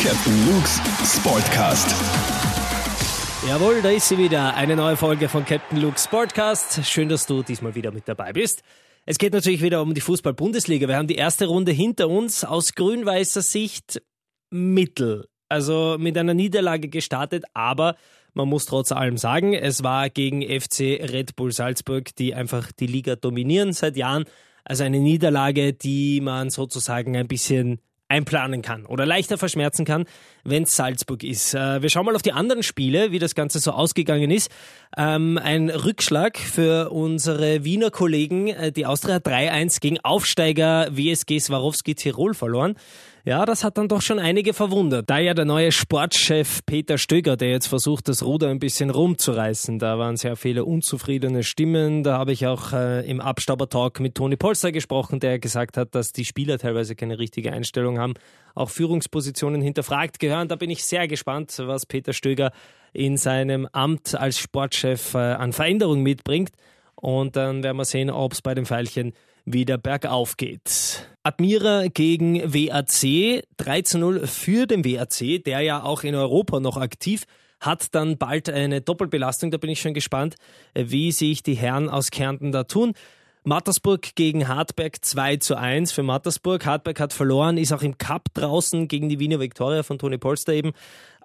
Captain Luke's Sportcast. Jawohl, da ist sie wieder. Eine neue Folge von Captain Luke's Sportcast. Schön, dass du diesmal wieder mit dabei bist. Es geht natürlich wieder um die Fußball-Bundesliga. Wir haben die erste Runde hinter uns. Aus grün-weißer Sicht mittel. Also mit einer Niederlage gestartet, aber man muss trotz allem sagen, es war gegen FC Red Bull Salzburg, die einfach die Liga dominieren seit Jahren. Also eine Niederlage, die man sozusagen ein bisschen einplanen kann oder leichter verschmerzen kann, wenn es Salzburg ist. Äh, wir schauen mal auf die anderen Spiele, wie das Ganze so ausgegangen ist. Ähm, ein Rückschlag für unsere Wiener Kollegen. Äh, die Austria 3-1 gegen Aufsteiger WSG Swarovski Tirol verloren. Ja, das hat dann doch schon einige verwundert. Da ja der neue Sportchef Peter Stöger, der jetzt versucht, das Ruder ein bisschen rumzureißen. Da waren sehr viele unzufriedene Stimmen. Da habe ich auch äh, im Abstauber-Talk mit Toni Polster gesprochen, der gesagt hat, dass die Spieler teilweise keine richtige Einstellung haben, auch Führungspositionen hinterfragt gehören. Da bin ich sehr gespannt, was Peter Stöger in seinem Amt als Sportchef äh, an Veränderung mitbringt. Und dann werden wir sehen, ob es bei den Pfeilchen wieder bergauf geht. Admira gegen WAC, 3 zu 0 für den WAC, der ja auch in Europa noch aktiv hat dann bald eine Doppelbelastung. Da bin ich schon gespannt, wie sich die Herren aus Kärnten da tun. Mattersburg gegen Hartberg 2 zu 1 für Mattersburg. Hartberg hat verloren, ist auch im Cup draußen gegen die Wiener Viktoria von Toni Polster eben.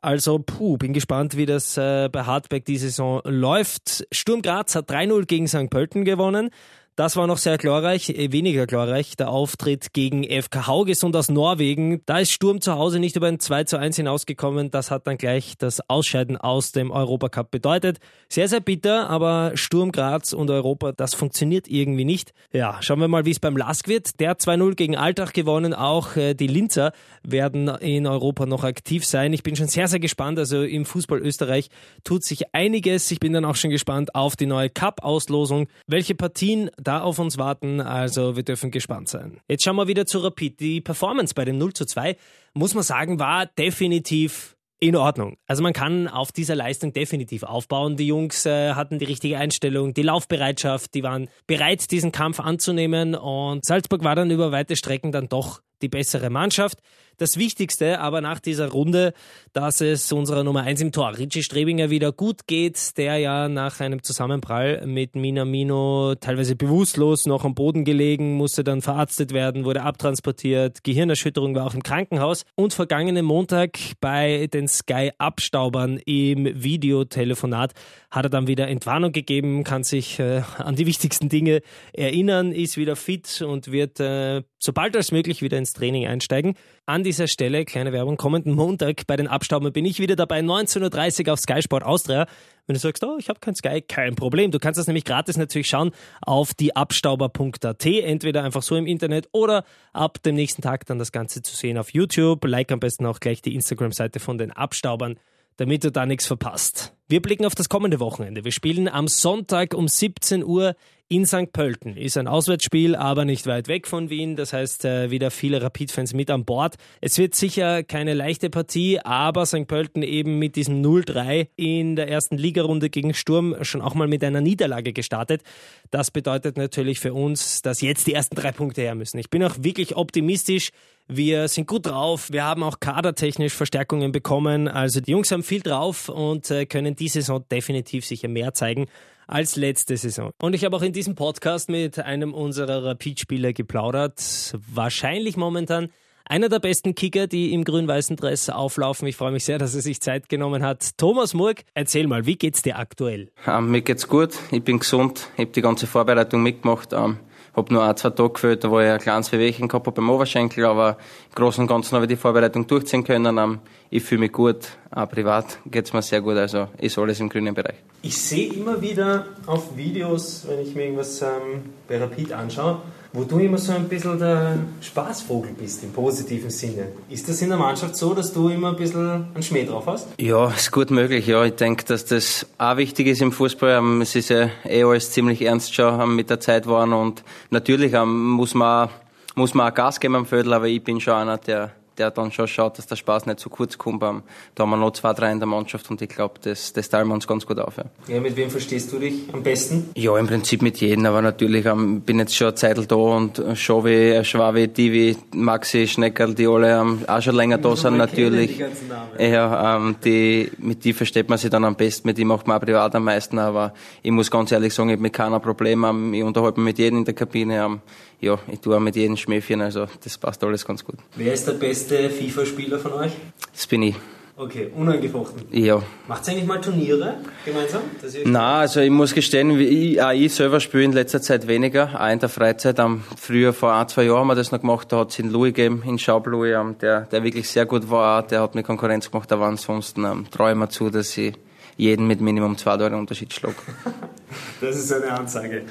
Also, puh, bin gespannt, wie das äh, bei Hartberg die Saison läuft. Sturm Graz hat 3-0 gegen St. Pölten gewonnen. Das war noch sehr glorreich, äh, weniger glorreich, der Auftritt gegen FK Haugesund aus Norwegen. Da ist Sturm zu Hause nicht über ein 2 zu 1 hinausgekommen. Das hat dann gleich das Ausscheiden aus dem Europacup bedeutet. Sehr, sehr bitter, aber Sturm Graz und Europa, das funktioniert irgendwie nicht. Ja, schauen wir mal, wie es beim Lask wird. Der 2-0 gegen Alltag gewonnen. Auch äh, die Linzer werden in Europa noch aktiv sein. Ich bin schon sehr, sehr gespannt. Also im Fußball Österreich tut sich einiges. Ich bin dann auch schon gespannt auf die neue Cup-Auslosung. Welche Partien da auf uns warten. Also wir dürfen gespannt sein. Jetzt schauen wir wieder zu Rapid. Die Performance bei dem 0 zu 2, muss man sagen, war definitiv in Ordnung. Also man kann auf dieser Leistung definitiv aufbauen. Die Jungs äh, hatten die richtige Einstellung, die Laufbereitschaft, die waren bereit, diesen Kampf anzunehmen und Salzburg war dann über weite Strecken dann doch die bessere Mannschaft. Das Wichtigste aber nach dieser Runde, dass es unserer Nummer 1 im Tor, Richie Strebinger, wieder gut geht, der ja nach einem Zusammenprall mit Minamino teilweise bewusstlos noch am Boden gelegen, musste dann verarztet werden, wurde abtransportiert, Gehirnerschütterung war auch im Krankenhaus und vergangenen Montag bei den Sky-Abstaubern im Videotelefonat hat er dann wieder Entwarnung gegeben, kann sich äh, an die wichtigsten Dinge erinnern, ist wieder fit und wird äh, sobald als möglich wieder ins Training einsteigen. An dieser Stelle, kleine Werbung, kommenden Montag bei den Abstauben bin ich wieder dabei, 19.30 Uhr auf Sky Sport Austria. Wenn du sagst, oh, ich habe kein Sky, kein Problem. Du kannst das nämlich gratis natürlich schauen auf dieabstauber.at, entweder einfach so im Internet oder ab dem nächsten Tag dann das Ganze zu sehen auf YouTube. Like am besten auch gleich die Instagram-Seite von den Abstaubern, damit du da nichts verpasst. Wir blicken auf das kommende Wochenende. Wir spielen am Sonntag um 17 Uhr in St. Pölten. Ist ein Auswärtsspiel, aber nicht weit weg von Wien. Das heißt, äh, wieder viele Rapid-Fans mit an Bord. Es wird sicher keine leichte Partie, aber St. Pölten eben mit diesem 0-3 in der ersten Ligarunde gegen Sturm schon auch mal mit einer Niederlage gestartet. Das bedeutet natürlich für uns, dass jetzt die ersten drei Punkte her müssen. Ich bin auch wirklich optimistisch. Wir sind gut drauf. Wir haben auch kadertechnisch Verstärkungen bekommen. Also die Jungs haben viel drauf und äh, können die Saison definitiv sicher mehr zeigen als letzte Saison. Und ich habe auch in diesem Podcast mit einem unserer Rapid-Spieler geplaudert. Wahrscheinlich momentan einer der besten Kicker, die im grün-weißen Dress auflaufen. Ich freue mich sehr, dass er sich Zeit genommen hat. Thomas Murg, erzähl mal, wie geht's dir aktuell? Ähm, mir geht's gut. Ich bin gesund. Ich habe die ganze Vorbereitung mitgemacht. Ähm, habe nur ein, zwei Tage gefällt, war ich ein kleines Wehwehchen gehabt habe beim Oberschenkel, aber im Großen und Ganzen habe ich die Vorbereitung durchziehen können. Ähm, ich fühle mich gut, auch privat geht's mir sehr gut, also ist alles im grünen Bereich. Ich sehe immer wieder auf Videos, wenn ich mir irgendwas ähm, bei Rapid anschaue, wo du immer so ein bisschen der Spaßvogel bist, im positiven Sinne. Ist das in der Mannschaft so, dass du immer ein bisschen einen Schmäh drauf hast? Ja, ist gut möglich, ja. Ich denke, dass das auch wichtig ist im Fußball. Ähm, es ist ja eh alles ziemlich ernst schon ähm, mit der Zeit geworden und natürlich ähm, muss man, muss man auch Gas geben am Viertel, aber ich bin schon einer, der der dann schon schaut, dass der Spaß nicht zu kurz kommt. da haben wir noch zwei, drei in der Mannschaft und ich glaube, das, das teilen wir uns ganz gut auf. Ja. ja, mit wem verstehst du dich am besten? Ja, im Prinzip mit jedem, aber natürlich ähm, bin jetzt schon eine Zeit da und schon wie Schwabi, Divi, Maxi, Schneckerl, die alle ähm, auch schon länger da sind natürlich. Die ja, ähm, die, mit die versteht man sich dann am besten, mit die macht man auch privat am meisten, aber ich muss ganz ehrlich sagen, ich habe mit keiner Probleme, ähm, ich unterhalte mich mit jedem in der Kabine. Ähm, ja, ich tue auch mit jedem Schmäfchen, also das passt alles ganz gut. Wer ist der beste FIFA-Spieler von euch? Das bin ich. Okay, unangefochten. Ja. Macht ihr eigentlich mal Turniere gemeinsam? Nein, also ich muss gestehen, ich, auch ich selber spiele in letzter Zeit weniger, auch in der Freizeit. Um, früher, vor ein, zwei Jahren haben wir das noch gemacht, da hat es in Louis gegeben, in Schaub Louis, um, der, der wirklich sehr gut war, der hat mir Konkurrenz gemacht, aber ansonsten um, traue ich mir zu, dass ich jeden mit Minimum zwei Tore Unterschied schlage. das ist eine Ansage.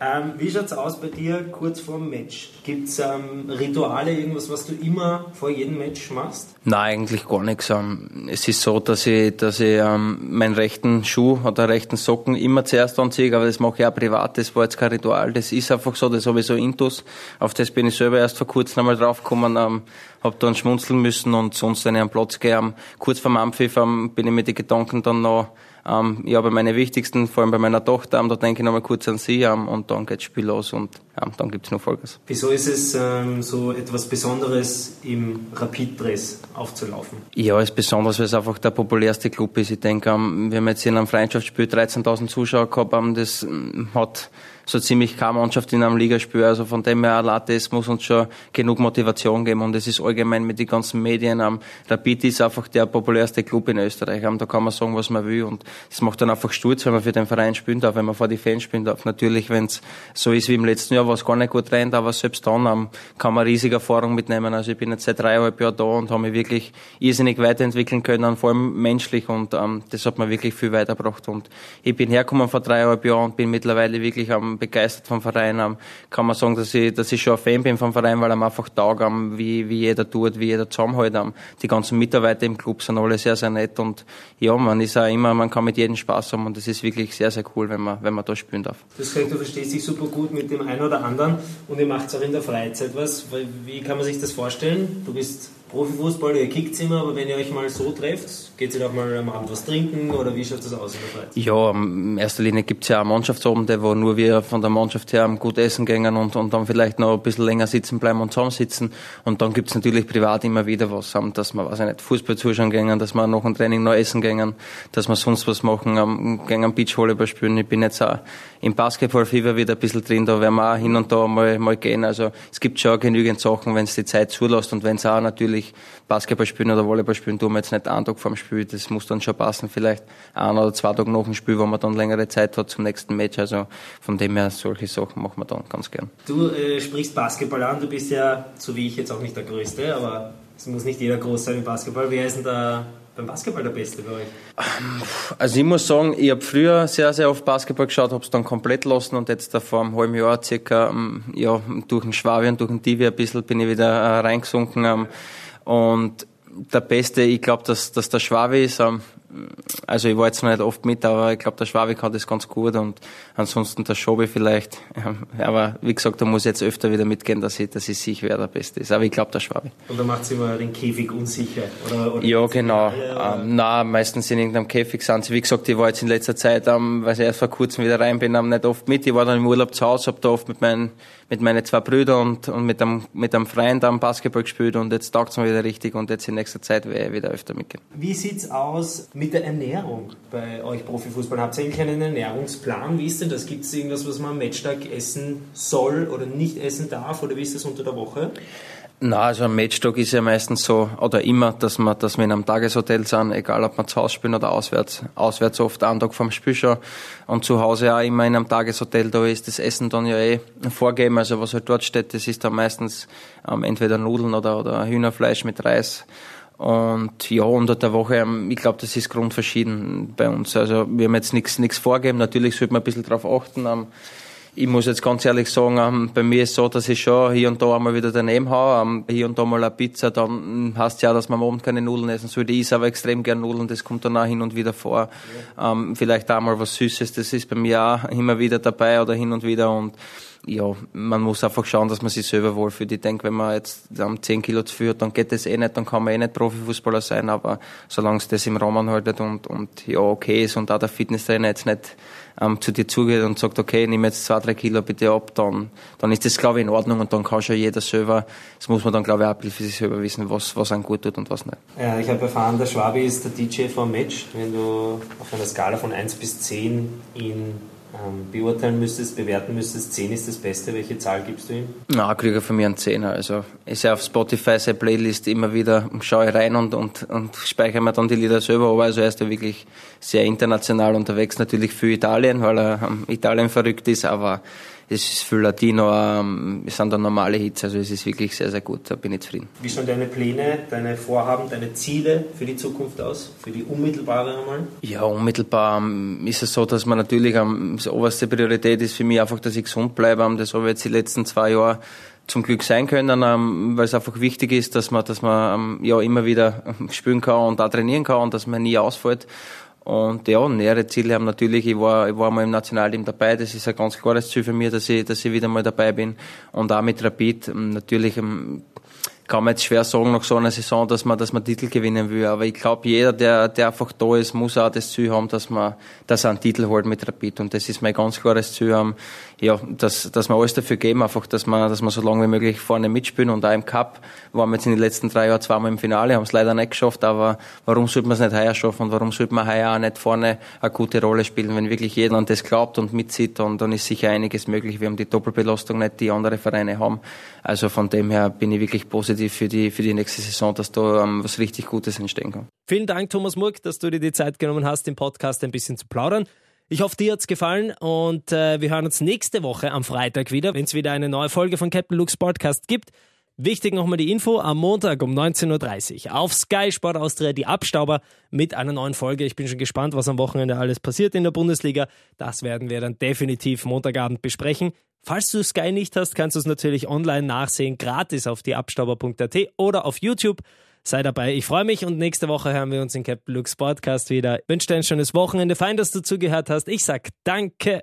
Ähm, wie schaut es aus bei dir kurz vor dem Match? Gibt es ähm, Rituale, irgendwas, was du immer vor jedem Match machst? Nein, eigentlich gar nichts. Ähm, es ist so, dass ich, dass ich ähm, meinen rechten Schuh oder rechten Socken immer zuerst anziehe, aber das mache ich auch privat. Das war jetzt kein Ritual. Das ist einfach so, das habe ich so intus. Auf das bin ich selber erst vor kurzem einmal draufgekommen, ähm, habe dann schmunzeln müssen und sonst, wenn ich am Platz ähm, kurz vor dem Ampfiff ähm, bin ich mit den Gedanken dann noch ähm, ja, bei meinen wichtigsten, vor allem bei meiner Tochter, ähm, da denke ich nochmal kurz an sie ähm, und dann geht das Spiel los und ähm, dann gibt's noch Vollgas. Wieso ist es ähm, so etwas Besonderes, im Rapid Press aufzulaufen? Ja, es ist besonders, weil es einfach der populärste Club ist. Ich denke, ähm, wir haben jetzt in einem Freundschaftsspiel 13.000 Zuschauer gehabt, ähm, das ähm, hat so ziemlich keine Mannschaft in einem Ligaspiel. Also von dem her, das muss uns schon genug Motivation geben. Und es ist allgemein mit den ganzen Medien. Um, Rapid ist einfach der populärste Club in Österreich. Um, da kann man sagen, was man will. Und das macht dann einfach Sturz, wenn man für den Verein spielen darf, wenn man vor die Fans spielen darf. Natürlich, wenn es so ist wie im letzten Jahr, was gar nicht gut rennt, aber selbst dann um, kann man riesige Erfahrung mitnehmen. Also ich bin jetzt seit dreieinhalb Jahren da und habe mich wirklich irrsinnig weiterentwickeln können, vor allem menschlich. Und um, das hat mir wirklich viel weitergebracht. Und ich bin hergekommen vor dreieinhalb Jahren und bin mittlerweile wirklich am begeistert vom Verein. kann man sagen, dass ich, dass ich schon ein Fan bin vom Verein, weil er einfach taugt, wie, wie jeder tut, wie jeder zusammenhält. Die ganzen Mitarbeiter im Club sind alle sehr, sehr nett und ja, man ist auch immer, man kann mit jedem Spaß haben und das ist wirklich sehr, sehr cool, wenn man, wenn man da spielen darf. Das heißt, du verstehst dich super gut mit dem einen oder anderen und ihr macht auch in der Freizeit was. Wie kann man sich das vorstellen? Du bist Profifußball, ihr kickt immer, aber wenn ihr euch mal so trefft, geht ihr auch mal am Abend was trinken oder wie schaut das aus in der Freizeit? Ja, in erster Linie gibt es ja auch Mannschaftsabende, wo nur wir von der Mannschaft her gut essen gehen und, und dann vielleicht noch ein bisschen länger sitzen bleiben und zusammensitzen. Und dann gibt es natürlich privat immer wieder was, dass wir, weiß ich nicht, Fußball zuschauen gehen, dass wir nach dem Training noch essen gehen, dass wir sonst was machen, gehen am Beachvolleyball spielen. Ich bin jetzt auch im Basketball-Fever wieder ein bisschen drin, da werden wir auch hin und da mal, mal gehen. Also es gibt schon genügend Sachen, wenn es die Zeit zulässt und wenn es auch natürlich Basketball spielen oder Volleyball spielen, tun wir jetzt nicht einen Tag vor dem Spiel. Das muss dann schon passen, vielleicht ein oder zwei Tage nach dem Spiel, wo man dann längere Zeit hat zum nächsten Match. Also von dem her, solche Sachen machen wir dann ganz gern. Du äh, sprichst Basketball an, du bist ja, so wie ich jetzt auch nicht der Größte, aber es muss nicht jeder groß sein im Basketball. Wer ist denn da beim Basketball der Beste bei euch? Also ich muss sagen, ich habe früher sehr, sehr oft Basketball geschaut, habe es dann komplett lassen und jetzt da vor einem halben Jahr circa ähm, ja, durch den Schwabi und durch den Divi ein bisschen bin ich wieder äh, reingesunken. Und der Beste, ich glaube, dass, dass der Schwabe ist. Ähm, also ich war jetzt noch nicht oft mit, aber ich glaube, der Schwabe kann das ganz gut und ansonsten der Schobe vielleicht. Aber wie gesagt, da muss ich jetzt öfter wieder mitgehen, dass ich, dass ich sicher, wer der Beste ist. Aber ich glaube, der Schwabe. Und da macht es immer den Käfig unsicher? Oder, oder ja, genau. Ähm, nein, meistens in irgendeinem Käfig sind sie. Wie gesagt, ich war jetzt in letzter Zeit, ähm, weil ich erst vor kurzem wieder rein bin, ähm, nicht oft mit. Ich war dann im Urlaub zu Hause, habe da oft mit meinen mit meinen zwei Brüdern und, und mit einem, mit einem Freund am Basketball gespielt und jetzt taugt es mir wieder richtig und jetzt in nächster Zeit werde ich wieder öfter mitgehen. Wie sieht's aus mit der Ernährung bei euch Profifußball? Habt ihr eigentlich einen Ernährungsplan? Wie ist denn das? Gibt es irgendwas, was man am Matchtag essen soll oder nicht essen darf oder wie ist das unter der Woche? Na, also am Matchtag ist ja meistens so, oder immer, dass wir, dass wir in einem Tageshotel sind, egal ob wir zu Hause spielen oder auswärts. Auswärts oft einen Tag vom Spiel schon. Und zu Hause auch immer in einem Tageshotel, da ist das Essen dann ja eh vorgegeben. Also was halt dort steht, das ist dann meistens ähm, entweder Nudeln oder, oder Hühnerfleisch mit Reis. Und ja, unter der Woche, ähm, ich glaube, das ist grundverschieden bei uns. Also wir haben jetzt nichts vorgeben. Natürlich sollte man ein bisschen drauf achten. Ich muss jetzt ganz ehrlich sagen, ähm, bei mir ist es so, dass ich schon hier und da einmal wieder daneben haue. Ähm, hier und da mal eine Pizza, dann heißt ja, dass man am Abend keine Nudeln essen soll. Ich esse aber extrem gern Nudeln, das kommt dann auch hin und wieder vor. Ja. Ähm, vielleicht auch mal was Süßes, das ist bei mir auch immer wieder dabei oder hin und wieder und ja, man muss einfach schauen, dass man sich selber wohlfühlt. Ich denke, wenn man jetzt um 10 Kilo zu viel hat, dann geht das eh nicht, dann kann man eh nicht Profifußballer sein, aber solange es das im Rahmen haltet und, und ja okay ist und auch der Fitnesstrainer jetzt nicht ähm, zu dir zugeht und sagt, okay, nimm jetzt zwei, drei Kilo bitte ab, dann, dann ist das, glaube ich, in Ordnung und dann kann schon jeder selber, das muss man dann, glaube ich, auch für sich selber wissen, was, was einem gut tut und was nicht. Ja, ich habe erfahren, der Schwabi ist der DJ vom Match. Wenn du auf einer Skala von 1 bis 10 ihn ähm, beurteilen müsstest, bewerten müsstest, 10 ist das Beste, welche Zahl gibst du ihm? Na, kriege ich von mir einen Zehner. Also ich sehe auf Spotify seine Playlist immer wieder, schaue rein und, und, und speichere mir dann die Lieder selber. Aber also er ist ja wirklich sehr international unterwegs, natürlich für Italien, weil er ähm, Italien verrückt ist, aber es ist für Latino, ähm, es sind dann normale Hits, also es ist wirklich sehr, sehr gut, da bin ich zufrieden. Wie schauen deine Pläne, deine Vorhaben, deine Ziele für die Zukunft aus, für die unmittelbare einmal? Ja, unmittelbar ähm, ist es so, dass man natürlich, die oberste Priorität ist für mich einfach, dass ich gesund bleibe, das habe ich jetzt die letzten zwei Jahre zum Glück sein können, weil es einfach wichtig ist, dass man, dass man ähm, ja immer wieder spielen kann und auch trainieren kann und dass man nie ausfällt. Und ja, nähere Ziele haben natürlich, ich war, ich war mal im Nationalteam dabei, das ist ein ganz klares Ziel für mich, dass ich, dass ich wieder mal dabei bin. Und auch mit Rapid, natürlich, ähm, kann man jetzt schwer sagen nach so einer Saison, dass man, dass man Titel gewinnen will. Aber ich glaube, jeder, der, der einfach da ist, muss auch das Ziel haben, dass man, dass er einen Titel holt mit Rapid. Und das ist mein ganz klares Ziel, um, ja, dass, dass wir alles dafür geben, einfach, dass man, dass man so lange wie möglich vorne mitspielen. Und auch im Cup waren wir jetzt in den letzten drei Jahren zweimal im Finale, haben es leider nicht geschafft. Aber warum sollte man es nicht heuer schaffen? Und warum sollte man heuer auch nicht vorne eine gute Rolle spielen? Wenn wirklich jeder an das glaubt und mitzieht, dann, dann ist sicher einiges möglich. Wir haben die Doppelbelastung nicht, die andere Vereine haben. Also von dem her bin ich wirklich positiv für die, für die nächste Saison, dass da um, was richtig Gutes entstehen kann. Vielen Dank, Thomas Murk, dass du dir die Zeit genommen hast, im Podcast ein bisschen zu plaudern. Ich hoffe, dir hat's gefallen und äh, wir hören uns nächste Woche am Freitag wieder, wenn es wieder eine neue Folge von Captain Luke's Podcast gibt. Wichtig nochmal die Info, am Montag um 19.30 Uhr auf Sky Sport Austria die Abstauber mit einer neuen Folge. Ich bin schon gespannt, was am Wochenende alles passiert in der Bundesliga. Das werden wir dann definitiv Montagabend besprechen. Falls du Sky nicht hast, kannst du es natürlich online nachsehen, gratis auf dieabstauber.at oder auf YouTube. Sei dabei, ich freue mich und nächste Woche hören wir uns in Captain Luke's Podcast wieder. Ich wünsche dir ein schönes Wochenende, fein, dass du zugehört hast. Ich sag danke.